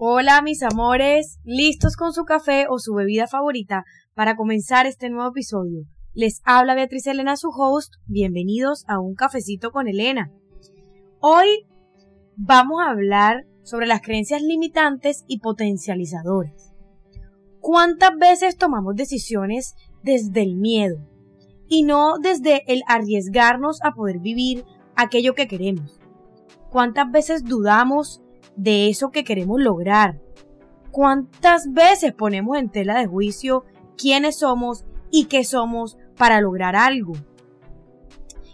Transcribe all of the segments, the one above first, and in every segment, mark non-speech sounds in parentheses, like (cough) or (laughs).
Hola mis amores, listos con su café o su bebida favorita para comenzar este nuevo episodio. Les habla Beatriz Elena, su host. Bienvenidos a un cafecito con Elena. Hoy vamos a hablar sobre las creencias limitantes y potencializadoras. ¿Cuántas veces tomamos decisiones desde el miedo y no desde el arriesgarnos a poder vivir aquello que queremos? ¿Cuántas veces dudamos de eso que queremos lograr? ¿Cuántas veces ponemos en tela de juicio quiénes somos y qué somos para lograr algo?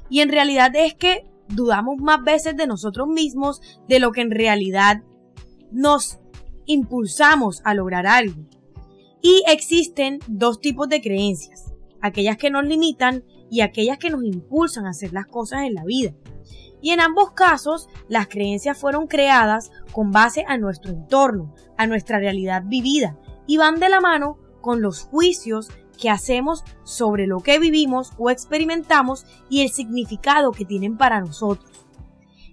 Y en realidad es que dudamos más veces de nosotros mismos de lo que en realidad nos impulsamos a lograr algo. Y existen dos tipos de creencias, aquellas que nos limitan y aquellas que nos impulsan a hacer las cosas en la vida. Y en ambos casos, las creencias fueron creadas con base a nuestro entorno, a nuestra realidad vivida, y van de la mano con los juicios que hacemos sobre lo que vivimos o experimentamos y el significado que tienen para nosotros.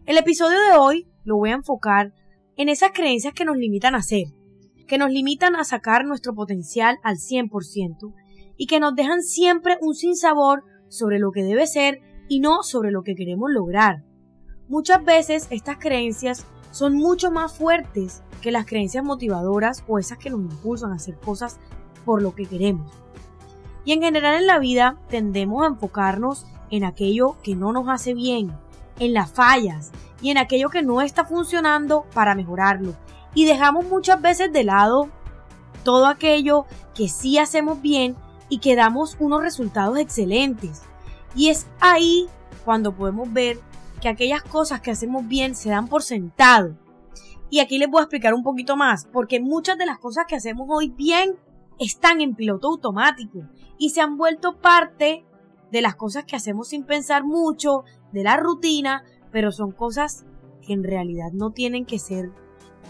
El episodio de hoy lo voy a enfocar en esas creencias que nos limitan a ser, que nos limitan a sacar nuestro potencial al 100% y que nos dejan siempre un sinsabor sobre lo que debe ser y no sobre lo que queremos lograr. Muchas veces estas creencias son mucho más fuertes que las creencias motivadoras o esas que nos impulsan a hacer cosas por lo que queremos. Y en general en la vida tendemos a enfocarnos en aquello que no nos hace bien, en las fallas y en aquello que no está funcionando para mejorarlo. Y dejamos muchas veces de lado todo aquello que sí hacemos bien y que damos unos resultados excelentes. Y es ahí cuando podemos ver que aquellas cosas que hacemos bien se dan por sentado. Y aquí les voy a explicar un poquito más, porque muchas de las cosas que hacemos hoy bien están en piloto automático y se han vuelto parte de las cosas que hacemos sin pensar mucho, de la rutina, pero son cosas que en realidad no tienen que ser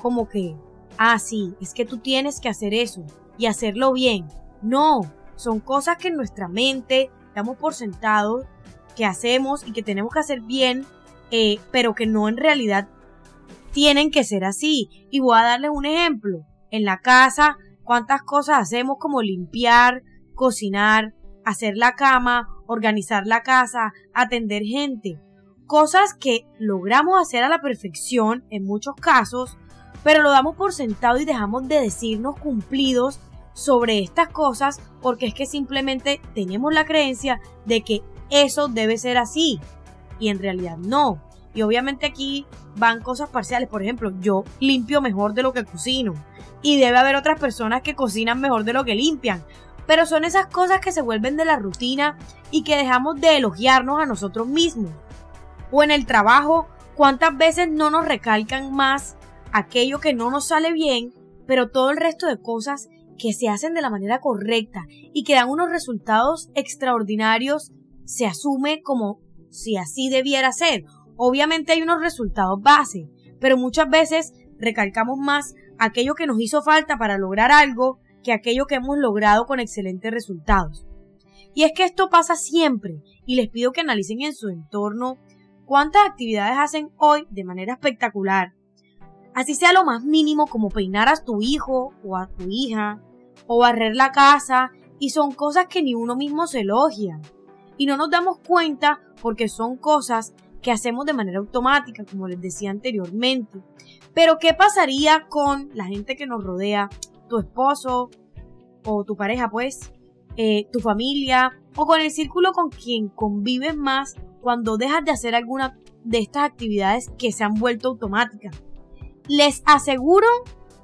como que, ah, sí, es que tú tienes que hacer eso y hacerlo bien. No, son cosas que en nuestra mente damos por sentado, que hacemos y que tenemos que hacer bien, eh, pero que no en realidad tienen que ser así. Y voy a darles un ejemplo. En la casa cuántas cosas hacemos como limpiar, cocinar, hacer la cama, organizar la casa, atender gente. Cosas que logramos hacer a la perfección en muchos casos, pero lo damos por sentado y dejamos de decirnos cumplidos sobre estas cosas porque es que simplemente tenemos la creencia de que eso debe ser así y en realidad no. Y obviamente aquí van cosas parciales. Por ejemplo, yo limpio mejor de lo que cocino. Y debe haber otras personas que cocinan mejor de lo que limpian. Pero son esas cosas que se vuelven de la rutina y que dejamos de elogiarnos a nosotros mismos. O en el trabajo, ¿cuántas veces no nos recalcan más aquello que no nos sale bien, pero todo el resto de cosas que se hacen de la manera correcta y que dan unos resultados extraordinarios se asume como si así debiera ser Obviamente hay unos resultados base, pero muchas veces recalcamos más aquello que nos hizo falta para lograr algo que aquello que hemos logrado con excelentes resultados. Y es que esto pasa siempre, y les pido que analicen en su entorno cuántas actividades hacen hoy de manera espectacular. Así sea lo más mínimo como peinar a tu hijo o a tu hija, o barrer la casa, y son cosas que ni uno mismo se elogia. Y no nos damos cuenta porque son cosas que hacemos de manera automática, como les decía anteriormente. Pero ¿qué pasaría con la gente que nos rodea? Tu esposo o tu pareja, pues, eh, tu familia o con el círculo con quien convives más cuando dejas de hacer alguna de estas actividades que se han vuelto automáticas. Les aseguro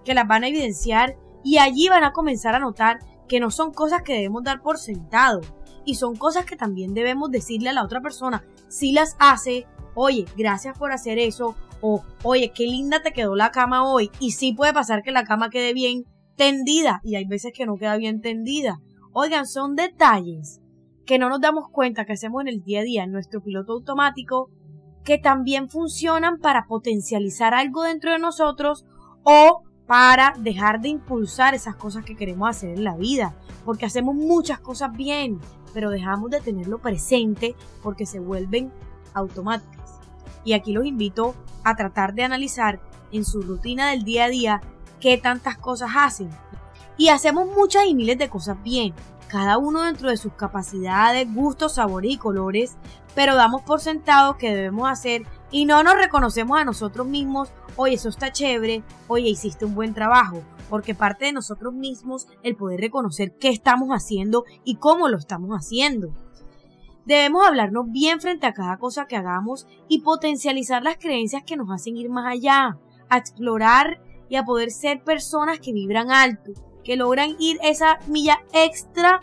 que las van a evidenciar y allí van a comenzar a notar que no son cosas que debemos dar por sentado y son cosas que también debemos decirle a la otra persona si las hace, oye, gracias por hacer eso, o oye, qué linda te quedó la cama hoy, y sí puede pasar que la cama quede bien tendida, y hay veces que no queda bien tendida. Oigan, son detalles que no nos damos cuenta que hacemos en el día a día en nuestro piloto automático, que también funcionan para potencializar algo dentro de nosotros o para dejar de impulsar esas cosas que queremos hacer en la vida, porque hacemos muchas cosas bien, pero dejamos de tenerlo presente porque se vuelven automáticas. Y aquí los invito a tratar de analizar en su rutina del día a día qué tantas cosas hacen. Y hacemos muchas y miles de cosas bien, cada uno dentro de sus capacidades, gustos, sabores y colores, pero damos por sentado que debemos hacer y no nos reconocemos a nosotros mismos, oye, eso está chévere, oye, hiciste un buen trabajo, porque parte de nosotros mismos el poder reconocer qué estamos haciendo y cómo lo estamos haciendo. Debemos hablarnos bien frente a cada cosa que hagamos y potencializar las creencias que nos hacen ir más allá, a explorar y a poder ser personas que vibran alto, que logran ir esa milla extra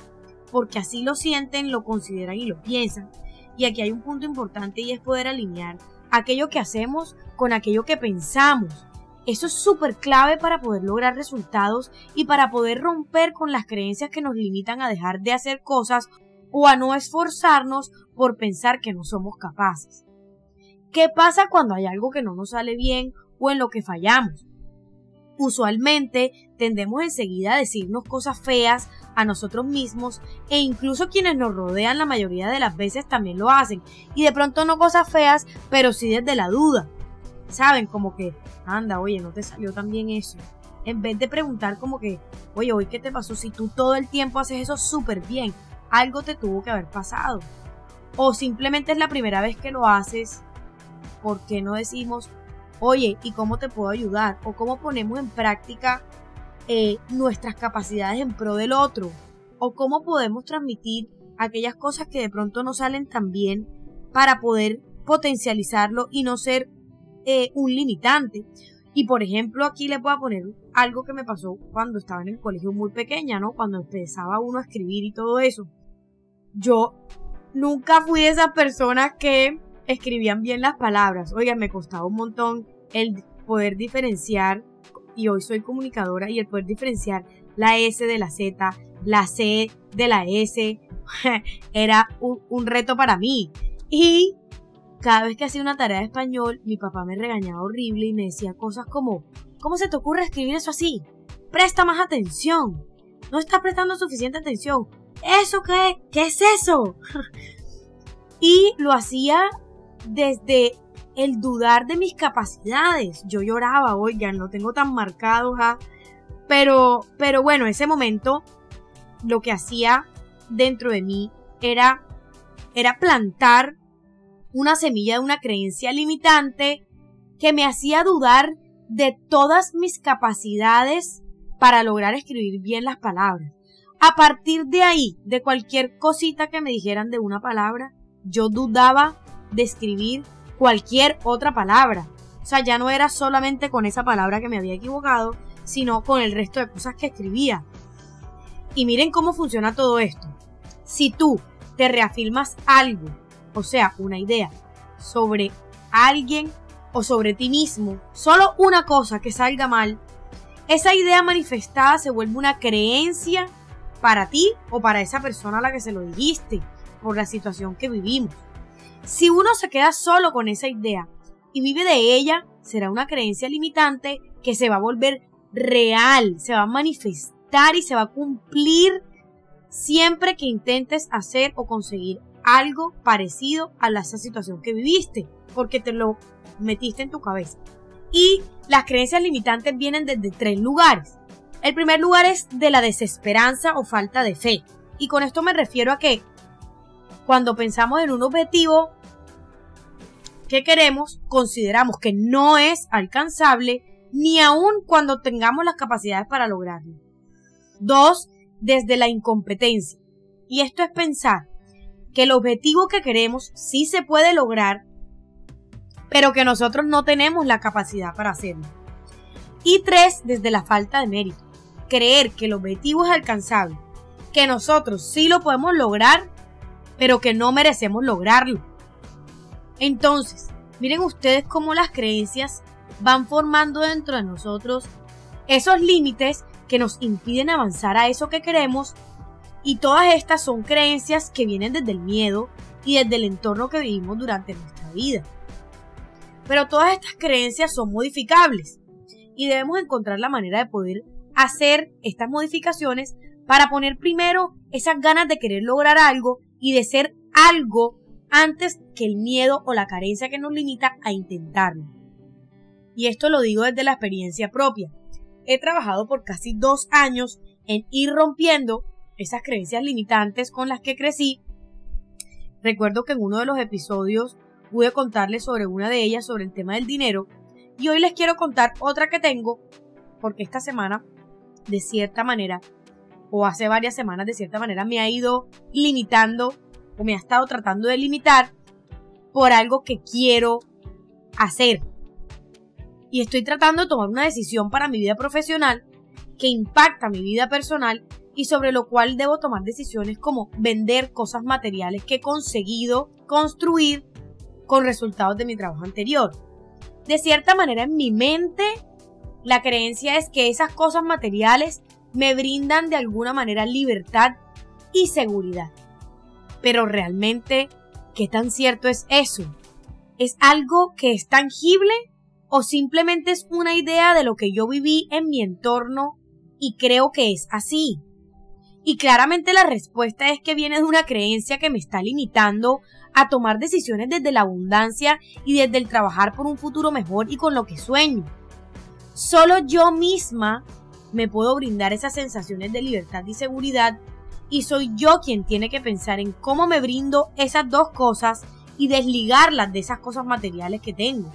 porque así lo sienten, lo consideran y lo piensan. Y aquí hay un punto importante y es poder alinear aquello que hacemos con aquello que pensamos. Eso es súper clave para poder lograr resultados y para poder romper con las creencias que nos limitan a dejar de hacer cosas o a no esforzarnos por pensar que no somos capaces. ¿Qué pasa cuando hay algo que no nos sale bien o en lo que fallamos? Usualmente tendemos enseguida a decirnos cosas feas a nosotros mismos e incluso quienes nos rodean la mayoría de las veces también lo hacen. Y de pronto no cosas feas, pero sí desde la duda. ¿Saben? Como que, anda, oye, no te salió tan bien eso. En vez de preguntar como que, oye, hoy qué te pasó si tú todo el tiempo haces eso súper bien, algo te tuvo que haber pasado. O simplemente es la primera vez que lo haces, ¿por qué no decimos, oye, ¿y cómo te puedo ayudar? O cómo ponemos en práctica eh, nuestras capacidades en pro del otro. O cómo podemos transmitir aquellas cosas que de pronto no salen tan bien para poder potencializarlo y no ser eh, un limitante. Y por ejemplo, aquí le puedo poner algo que me pasó cuando estaba en el colegio muy pequeña, ¿no? Cuando empezaba uno a escribir y todo eso. Yo nunca fui de esas personas que escribían bien las palabras. Oigan, me costaba un montón el poder diferenciar, y hoy soy comunicadora, y el poder diferenciar la S de la Z, la C de la S, (laughs) era un, reto para mí. Y cada vez que hacía una tarea de español, mi papá me regañaba horrible y me decía cosas como, ¿cómo se te ocurre escribir eso así? Presta más atención. No estás prestando suficiente atención. ¿Eso qué? ¿Qué es eso? (laughs) y lo hacía desde el dudar de mis capacidades. Yo lloraba, oigan, lo tengo tan marcado, ¿ja? Pero, pero bueno, ese momento lo que hacía dentro de mí era, era plantar una semilla de una creencia limitante que me hacía dudar de todas mis capacidades para lograr escribir bien las palabras. A partir de ahí, de cualquier cosita que me dijeran de una palabra, yo dudaba de escribir cualquier otra palabra. O sea, ya no era solamente con esa palabra que me había equivocado, sino con el resto de cosas que escribía. Y miren cómo funciona todo esto. Si tú te reafirmas algo o sea, una idea, sobre alguien o sobre ti mismo, solo una cosa que salga mal, esa idea manifestada se vuelve una creencia para ti o para esa persona a la que se lo dijiste, por la situación que vivimos. Si uno se queda solo con esa idea y vive de ella, será una creencia limitante que se va a volver real, se va a manifestar y se va a cumplir siempre que intentes hacer o conseguir algo parecido a esa situación que viviste, porque te lo metiste en tu cabeza. Y las creencias limitantes vienen desde tres lugares. El primer lugar es de la desesperanza o falta de fe. Y con esto me refiero a que cuando pensamos en un objetivo que queremos, consideramos que no es alcanzable, ni aun cuando tengamos las capacidades para lograrlo. Dos, desde la incompetencia. Y esto es pensar que el objetivo que queremos sí se puede lograr, pero que nosotros no tenemos la capacidad para hacerlo. Y tres, desde la falta de mérito. Creer que el objetivo es alcanzable, que nosotros sí lo podemos lograr, pero que no merecemos lograrlo. Entonces, miren ustedes cómo las creencias van formando dentro de nosotros esos límites que nos impiden avanzar a eso que queremos y todas estas son creencias que vienen desde el miedo y desde el entorno que vivimos durante nuestra vida. Pero todas estas creencias son modificables y debemos encontrar la manera de poder hacer estas modificaciones para poner primero esas ganas de querer lograr algo y de ser algo antes que el miedo o la carencia que nos limita a intentarlo. Y esto lo digo desde la experiencia propia. he trabajado por casi dos años en ir rompiendo esas creencias limitantes con las que crecí. Recuerdo que en uno de los episodios pude contarles sobre una de ellas, sobre el tema del dinero, y hoy les quiero contar otra que tengo, porque esta semana, de cierta manera, o hace varias semanas, de cierta manera, me ha ido limitando, o me ha estado tratando de limitar por algo que quiero hacer. Y estoy tratando de tomar una decisión para mi vida profesional que impacta mi vida personal y sobre lo cual debo tomar decisiones como vender cosas materiales que he conseguido construir con resultados de mi trabajo anterior. De cierta manera en mi mente, la creencia es que esas cosas materiales me brindan de alguna manera libertad y seguridad. Pero realmente, ¿qué tan cierto es eso? ¿Es algo que es tangible o simplemente es una idea de lo que yo viví en mi entorno y creo que es así? Y claramente la respuesta es que viene de una creencia que me está limitando a tomar decisiones desde la abundancia y desde el trabajar por un futuro mejor y con lo que sueño. Solo yo misma me puedo brindar esas sensaciones de libertad y seguridad y soy yo quien tiene que pensar en cómo me brindo esas dos cosas y desligarlas de esas cosas materiales que tengo.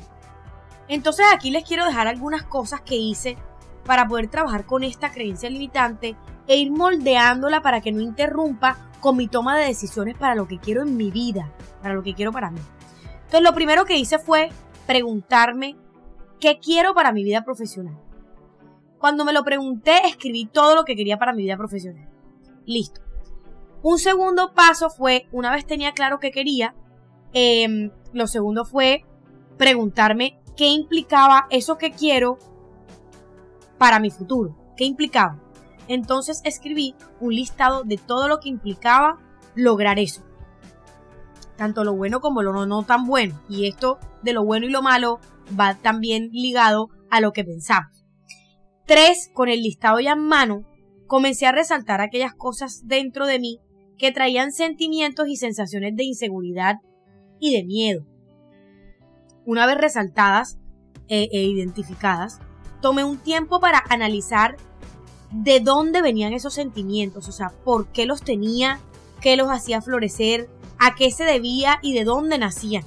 Entonces aquí les quiero dejar algunas cosas que hice para poder trabajar con esta creencia limitante e ir moldeándola para que no interrumpa con mi toma de decisiones para lo que quiero en mi vida, para lo que quiero para mí. Entonces lo primero que hice fue preguntarme qué quiero para mi vida profesional. Cuando me lo pregunté, escribí todo lo que quería para mi vida profesional. Listo. Un segundo paso fue, una vez tenía claro qué quería, em, lo segundo fue preguntarme qué implicaba eso que quiero para mi futuro. ¿Qué implicaba? Entonces escribí un listado de todo lo que implicaba lograr eso. Tanto lo bueno como lo no, tan bueno. Y esto de lo bueno y lo malo va también ligado a lo que pensamos. Tres, con el listado ya en mano, comencé a resaltar aquellas cosas dentro de mí que traían sentimientos y sensaciones de inseguridad y de miedo. Una vez resaltadas e, e identificadas, tomé un tiempo para analizar de dónde venían esos sentimientos, o sea, por qué los tenía, qué los hacía florecer, a qué se debía y de dónde nacían.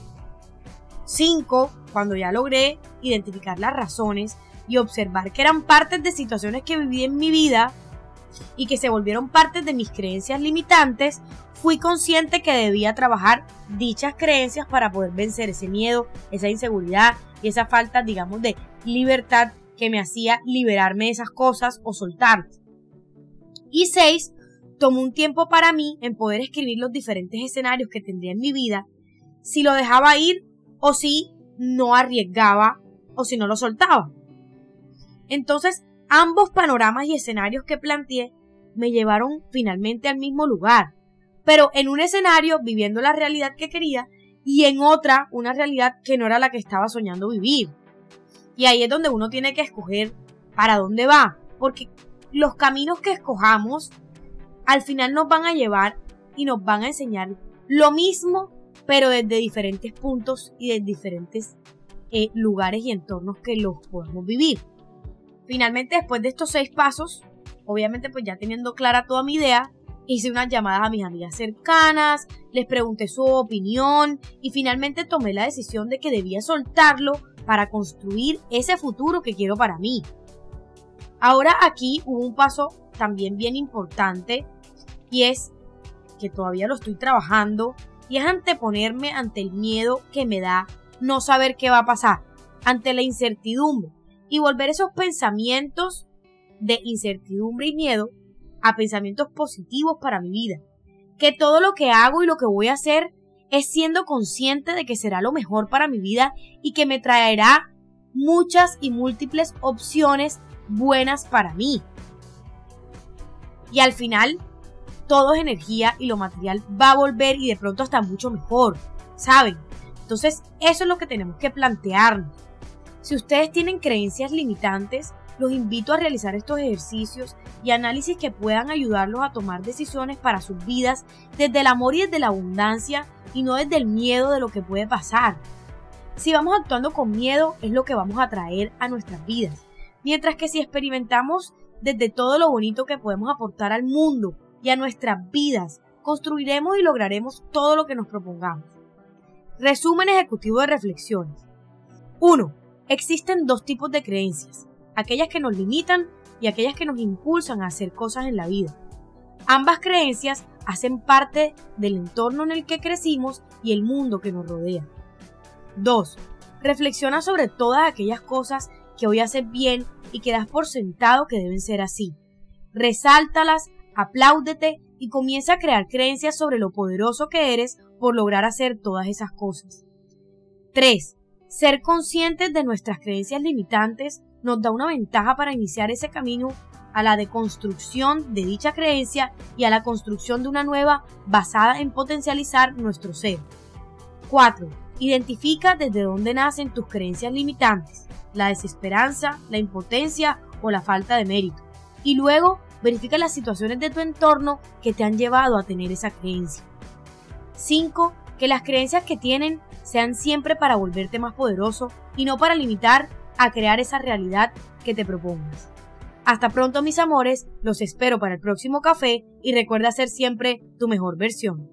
Cinco, cuando ya logré identificar las razones y observar que eran partes de situaciones que viví en mi vida y que se volvieron partes de mis creencias limitantes, fui consciente que debía trabajar dichas creencias para poder vencer ese miedo, esa inseguridad y esa falta, digamos, de libertad que me hacía liberarme de esas cosas o soltarlas. Y seis, tomó un tiempo para mí en poder escribir los diferentes escenarios que tendría en mi vida, si lo dejaba ir o si no arriesgaba o si no lo soltaba. Entonces, ambos panoramas y escenarios que planteé me llevaron finalmente al mismo lugar, pero en un escenario viviendo la realidad que quería y en otra una realidad que no era la que estaba soñando vivir. Y ahí es donde uno tiene que escoger para dónde va, porque los caminos que escojamos al final nos van a llevar y nos van a enseñar lo mismo, pero desde diferentes puntos y desde diferentes eh, lugares y entornos que los podemos vivir. Finalmente, después de estos seis pasos, obviamente pues ya teniendo clara toda mi idea, hice unas llamadas a mis amigas cercanas, les pregunté su opinión y finalmente tomé la decisión de que debía soltarlo para construir ese futuro que quiero para mí. Ahora aquí hubo un paso también bien importante y es que todavía lo estoy trabajando y es anteponerme ante el miedo que me da no saber qué va a pasar, ante la incertidumbre y volver esos pensamientos de incertidumbre y miedo a pensamientos positivos para mi vida. Que todo lo que hago y lo que voy a hacer es siendo consciente de que será lo mejor para mi vida y que me traerá muchas y múltiples opciones buenas para mí. Y al final, todo es energía y lo material va a volver y de pronto hasta mucho mejor, ¿saben? Entonces, eso es lo que tenemos que plantearnos. Si ustedes tienen creencias limitantes, los invito a realizar estos ejercicios y análisis que puedan ayudarlos a tomar decisiones para sus vidas desde el amor y desde la abundancia y no desde el miedo de lo que puede pasar. Si vamos actuando con miedo es lo que vamos a traer a nuestras vidas. Mientras que si experimentamos desde todo lo bonito que podemos aportar al mundo y a nuestras vidas, construiremos y lograremos todo lo que nos propongamos. Resumen ejecutivo de reflexiones. 1. Existen dos tipos de creencias, aquellas que nos limitan y aquellas que nos impulsan a hacer cosas en la vida. Ambas creencias hacen parte del entorno en el que crecimos y el mundo que nos rodea. 2. Reflexiona sobre todas aquellas cosas que hoy haces bien y que das por sentado que deben ser así. Resáltalas, apláudete y comienza a crear creencias sobre lo poderoso que eres por lograr hacer todas esas cosas. 3. Ser conscientes de nuestras creencias limitantes nos da una ventaja para iniciar ese camino a la deconstrucción de dicha creencia y a la construcción de una nueva basada en potencializar nuestro ser. 4. Identifica desde dónde nacen tus creencias limitantes, la desesperanza, la impotencia o la falta de mérito. Y luego verifica las situaciones de tu entorno que te han llevado a tener esa creencia. 5. Que las creencias que tienen sean siempre para volverte más poderoso y no para limitar a crear esa realidad que te propongas. Hasta pronto mis amores, los espero para el próximo café y recuerda ser siempre tu mejor versión.